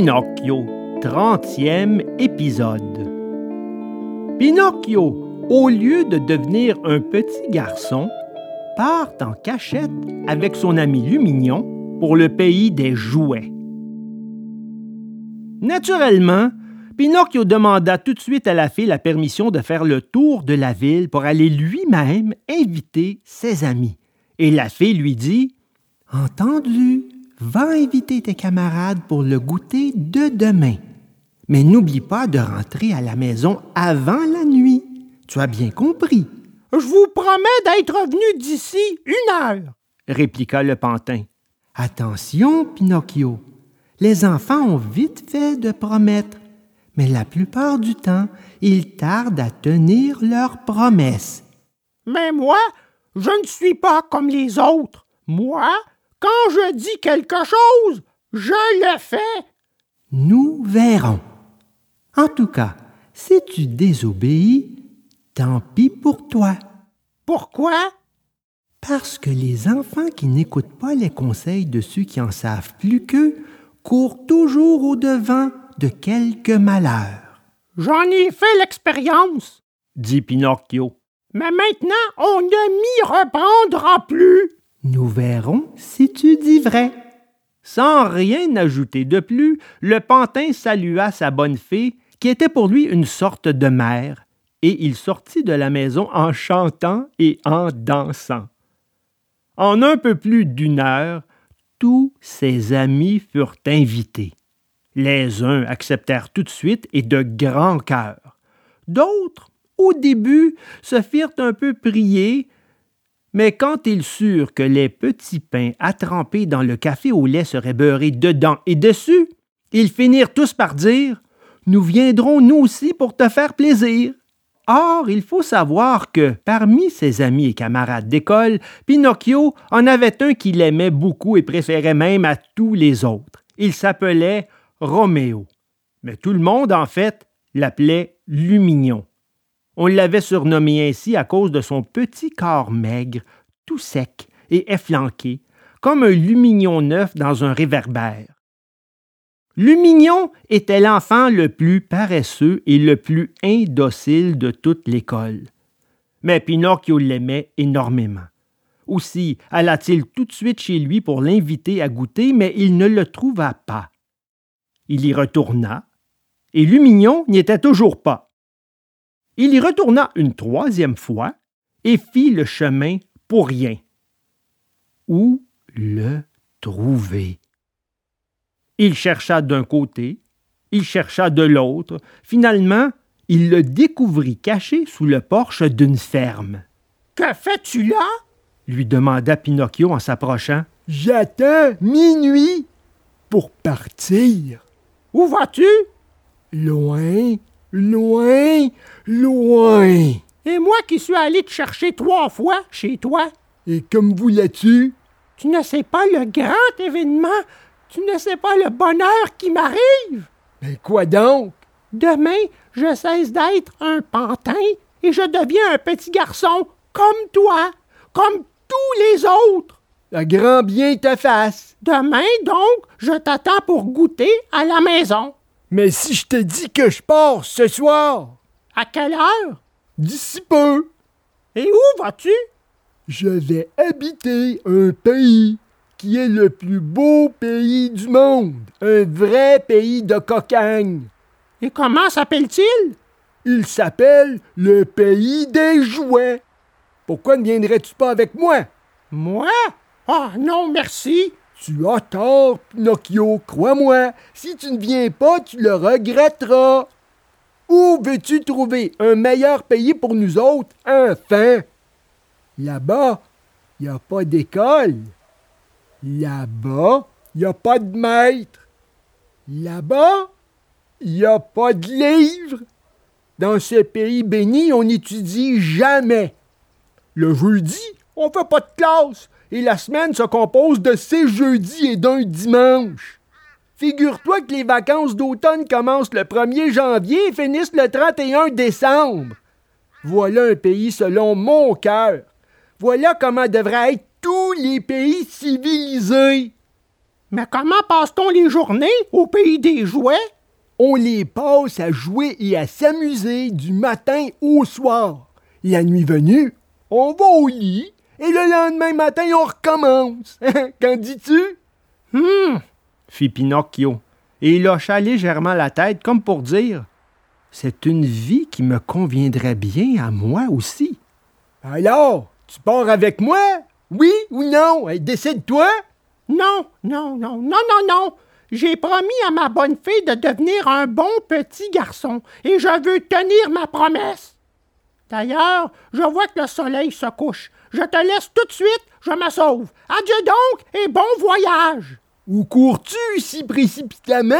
Pinocchio, 30e épisode. Pinocchio, au lieu de devenir un petit garçon, part en cachette avec son ami Lumignon pour le pays des jouets. Naturellement, Pinocchio demanda tout de suite à la fée la permission de faire le tour de la ville pour aller lui-même inviter ses amis. Et la fée lui dit Entendu, va inviter tes camarades pour le goûter de demain. Mais n'oublie pas de rentrer à la maison avant la nuit. Tu as bien compris. Je vous promets d'être revenu d'ici une heure, répliqua le pantin. Attention, Pinocchio. Les enfants ont vite fait de promettre, mais la plupart du temps, ils tardent à tenir leurs promesses. Mais moi, je ne suis pas comme les autres. Moi, quand je dis quelque chose, je le fais. Nous verrons. En tout cas, si tu désobéis, tant pis pour toi. Pourquoi? Parce que les enfants qui n'écoutent pas les conseils de ceux qui en savent plus qu'eux courent toujours au-devant de quelque malheur. J'en ai fait l'expérience, dit Pinocchio. Mais maintenant, on ne m'y reprendra plus. Nous verrons si tu dis vrai. Sans rien ajouter de plus, le pantin salua sa bonne fée, qui était pour lui une sorte de mère, et il sortit de la maison en chantant et en dansant. En un peu plus d'une heure, tous ses amis furent invités. Les uns acceptèrent tout de suite et de grand cœur. D'autres, au début, se firent un peu prier, mais quand ils surent que les petits pains à dans le café au lait seraient beurrés dedans et dessus, ils finirent tous par dire Nous viendrons nous aussi pour te faire plaisir. Or, il faut savoir que, parmi ses amis et camarades d'école, Pinocchio en avait un qu'il aimait beaucoup et préférait même à tous les autres. Il s'appelait Roméo. Mais tout le monde, en fait, l'appelait Lumignon. On l'avait surnommé ainsi à cause de son petit corps maigre, tout sec et efflanqué, comme un lumignon neuf dans un réverbère. Lumignon était l'enfant le plus paresseux et le plus indocile de toute l'école. Mais Pinocchio l'aimait énormément. Aussi alla-t-il tout de suite chez lui pour l'inviter à goûter, mais il ne le trouva pas. Il y retourna, et Lumignon n'y était toujours pas. Il y retourna une troisième fois et fit le chemin pour rien. Où le trouver? Il chercha d'un côté, il chercha de l'autre. Finalement, il le découvrit caché sous le porche d'une ferme. Que fais-tu là? lui demanda Pinocchio en s'approchant. J'attends minuit pour partir. Où vas-tu? Loin, loin, loin. Et moi qui suis allé te chercher trois fois chez toi. Et comme voulais-tu? Tu ne sais pas le grand événement, tu ne sais pas le bonheur qui m'arrive. Mais quoi donc? Demain, je cesse d'être un pantin et je deviens un petit garçon comme toi, comme tous les autres. Le grand bien te fasse. Demain, donc, je t'attends pour goûter à la maison. Mais si je te dis que je pars ce soir? À quelle heure? D'ici peu. Et où vas-tu? Je vais habiter un pays qui est le plus beau pays du monde. Un vrai pays de cocagne. Et comment s'appelle-t-il? Il s'appelle le pays des jouets. Pourquoi ne viendrais-tu pas avec moi? Moi? Ah non, merci. Tu as tort, Pinocchio, crois-moi. Si tu ne viens pas, tu le regretteras. Où veux-tu trouver un meilleur pays pour nous autres, enfin? Là-bas, il n'y a pas d'école. Là-bas, il n'y a pas de maître. Là-bas, il n'y a pas de livre. Dans ce pays béni, on n'étudie jamais. Le jeudi, on fait pas de classe et la semaine se compose de six jeudis et d'un dimanche. Figure-toi que les vacances d'automne commencent le 1er janvier et finissent le 31 décembre. Voilà un pays selon mon cœur. Voilà comment devraient être tous les pays civilisés. Mais comment passe-t-on les journées au pays des jouets? On les passe à jouer et à s'amuser du matin au soir. La nuit venue, on va au lit et le lendemain matin, on recommence. Qu'en dis-tu? Hum, fit Pinocchio, et il hocha légèrement la tête comme pour dire C'est une vie qui me conviendrait bien à moi aussi. Alors, tu pars avec moi? Oui ou non? Décide-toi. non, non, non, non, non, non. J'ai promis à ma bonne fille de devenir un bon petit garçon et je veux tenir ma promesse. D'ailleurs, je vois que le soleil se couche. Je te laisse tout de suite, je me sauve. Adieu donc et bon voyage. Où cours-tu si précipitamment?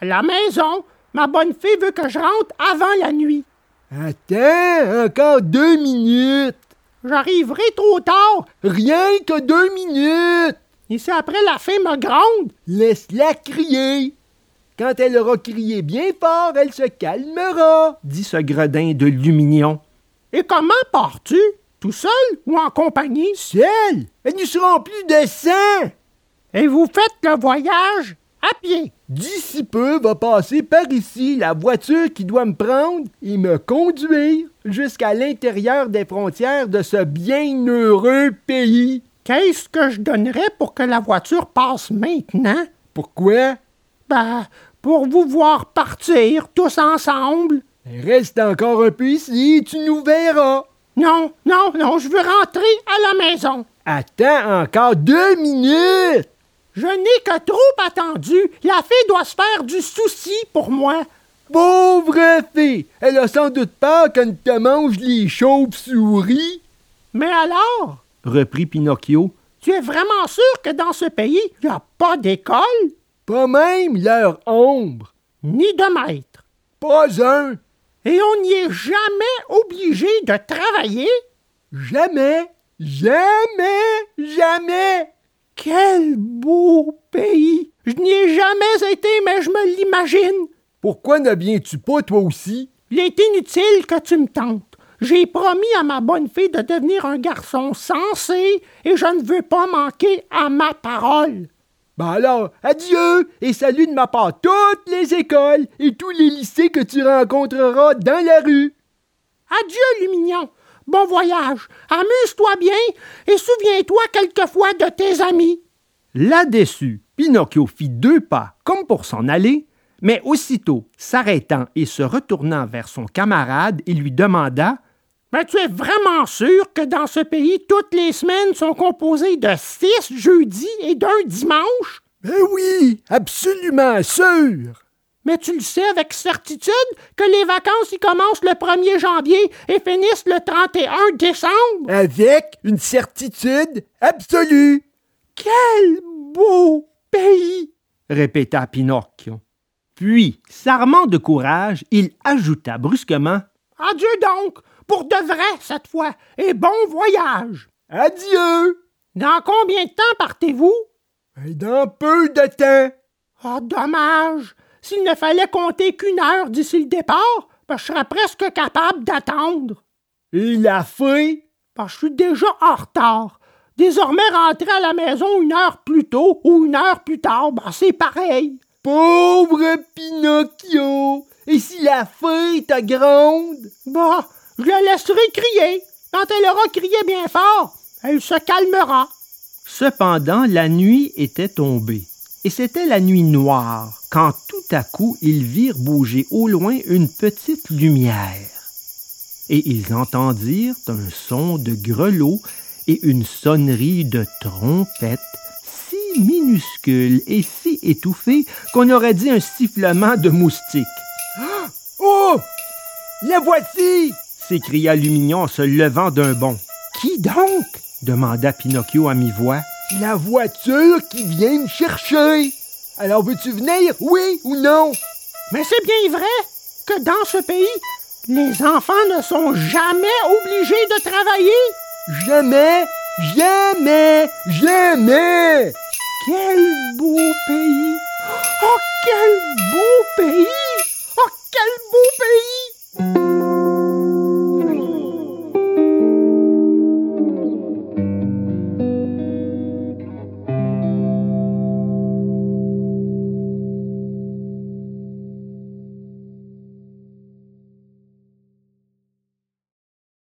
À la maison, ma bonne fille veut que je rentre avant la nuit. Attends, encore deux minutes. J'arriverai trop tard Rien que deux minutes. et si après la fée me gronde, Laisse-la crier. Quand elle aura crié bien fort, elle se calmera. Dit ce gredin de Lumignon. et comment pars-tu? Tout seul ou en compagnie? Seul, et nous serons plus de cent. Et vous faites le voyage à pied. D'ici peu va passer par ici la voiture qui doit me prendre et me conduire jusqu'à l'intérieur des frontières de ce bienheureux pays. Qu'est-ce que je donnerais pour que la voiture passe maintenant? Pourquoi? Ben, pour vous voir partir tous ensemble. Reste encore un peu ici et tu nous verras. Non, non, non, je veux rentrer à la maison. Attends encore deux minutes. Je n'ai que trop attendu. La fille doit se faire du souci pour moi. Pauvre fille, elle a sans doute peur qu'on te mange les chauves-souris. Mais alors, reprit Pinocchio. tu es vraiment sûr que dans ce pays, il n'y a pas d'école, Pas même leur ombre. ni de maître. Pas un. Et on n'y est jamais obligé de travailler? Jamais, jamais, jamais. Quel beau pays! Je n'y ai jamais été, mais je me l'imagine. Pourquoi ne viens-tu pas toi aussi? Il est inutile que tu me tentes. J'ai promis à ma bonne fille de devenir un garçon sensé et je ne veux pas manquer à ma parole. Ben alors, adieu et salut de ma part toutes les écoles et tous les lycées que tu rencontreras dans la rue. Adieu, Lumignon. Bon voyage. Amuse-toi bien et souviens-toi quelquefois de tes amis. Là-dessus, Pinocchio fit deux pas comme pour s'en aller, mais aussitôt, s'arrêtant et se retournant vers son camarade, il lui demanda Mais tu es vraiment sûr que dans ce pays, toutes les semaines sont composées de six jeudis et d'un dimanche? Ben oui, absolument sûr. Mais tu le sais avec certitude que les vacances y commencent le 1er janvier et finissent le 31 décembre? Avec une certitude absolue. Quel beau pays! répéta Pinocchio. Puis, s'armant de courage, il ajouta brusquement Adieu donc, pour de vrai cette fois, et bon voyage! Adieu. Dans combien de temps partez-vous? Et dans peu de temps. Ah, dommage! S'il ne fallait compter qu'une heure d'ici le départ, ben, je serais presque capable d'attendre. Et la fée? Ben, je suis déjà en retard. Désormais, rentrer à la maison une heure plus tôt ou une heure plus tard, ben, c'est pareil. Pauvre Pinocchio. Et si la fée te gronde? Bah, je la laisserai crier. Quand elle aura crié bien fort, elle se calmera. Cependant, la nuit était tombée, et c'était la nuit noire, quand tout à coup ils virent bouger au loin une petite lumière. Et ils entendirent un son de grelot et une sonnerie de trompette si minuscule et si étouffée qu'on aurait dit un sifflement de moustique. Oh! La voici! S'écria Lumignon en se levant d'un bond. Qui donc? demanda Pinocchio à mi-voix. La voiture qui vient me chercher. Alors veux-tu venir, oui ou non? Mais c'est bien vrai que dans ce pays, les enfants ne sont jamais obligés de travailler. Jamais, jamais, jamais! Quel beau pays! Oh, quel beau pays!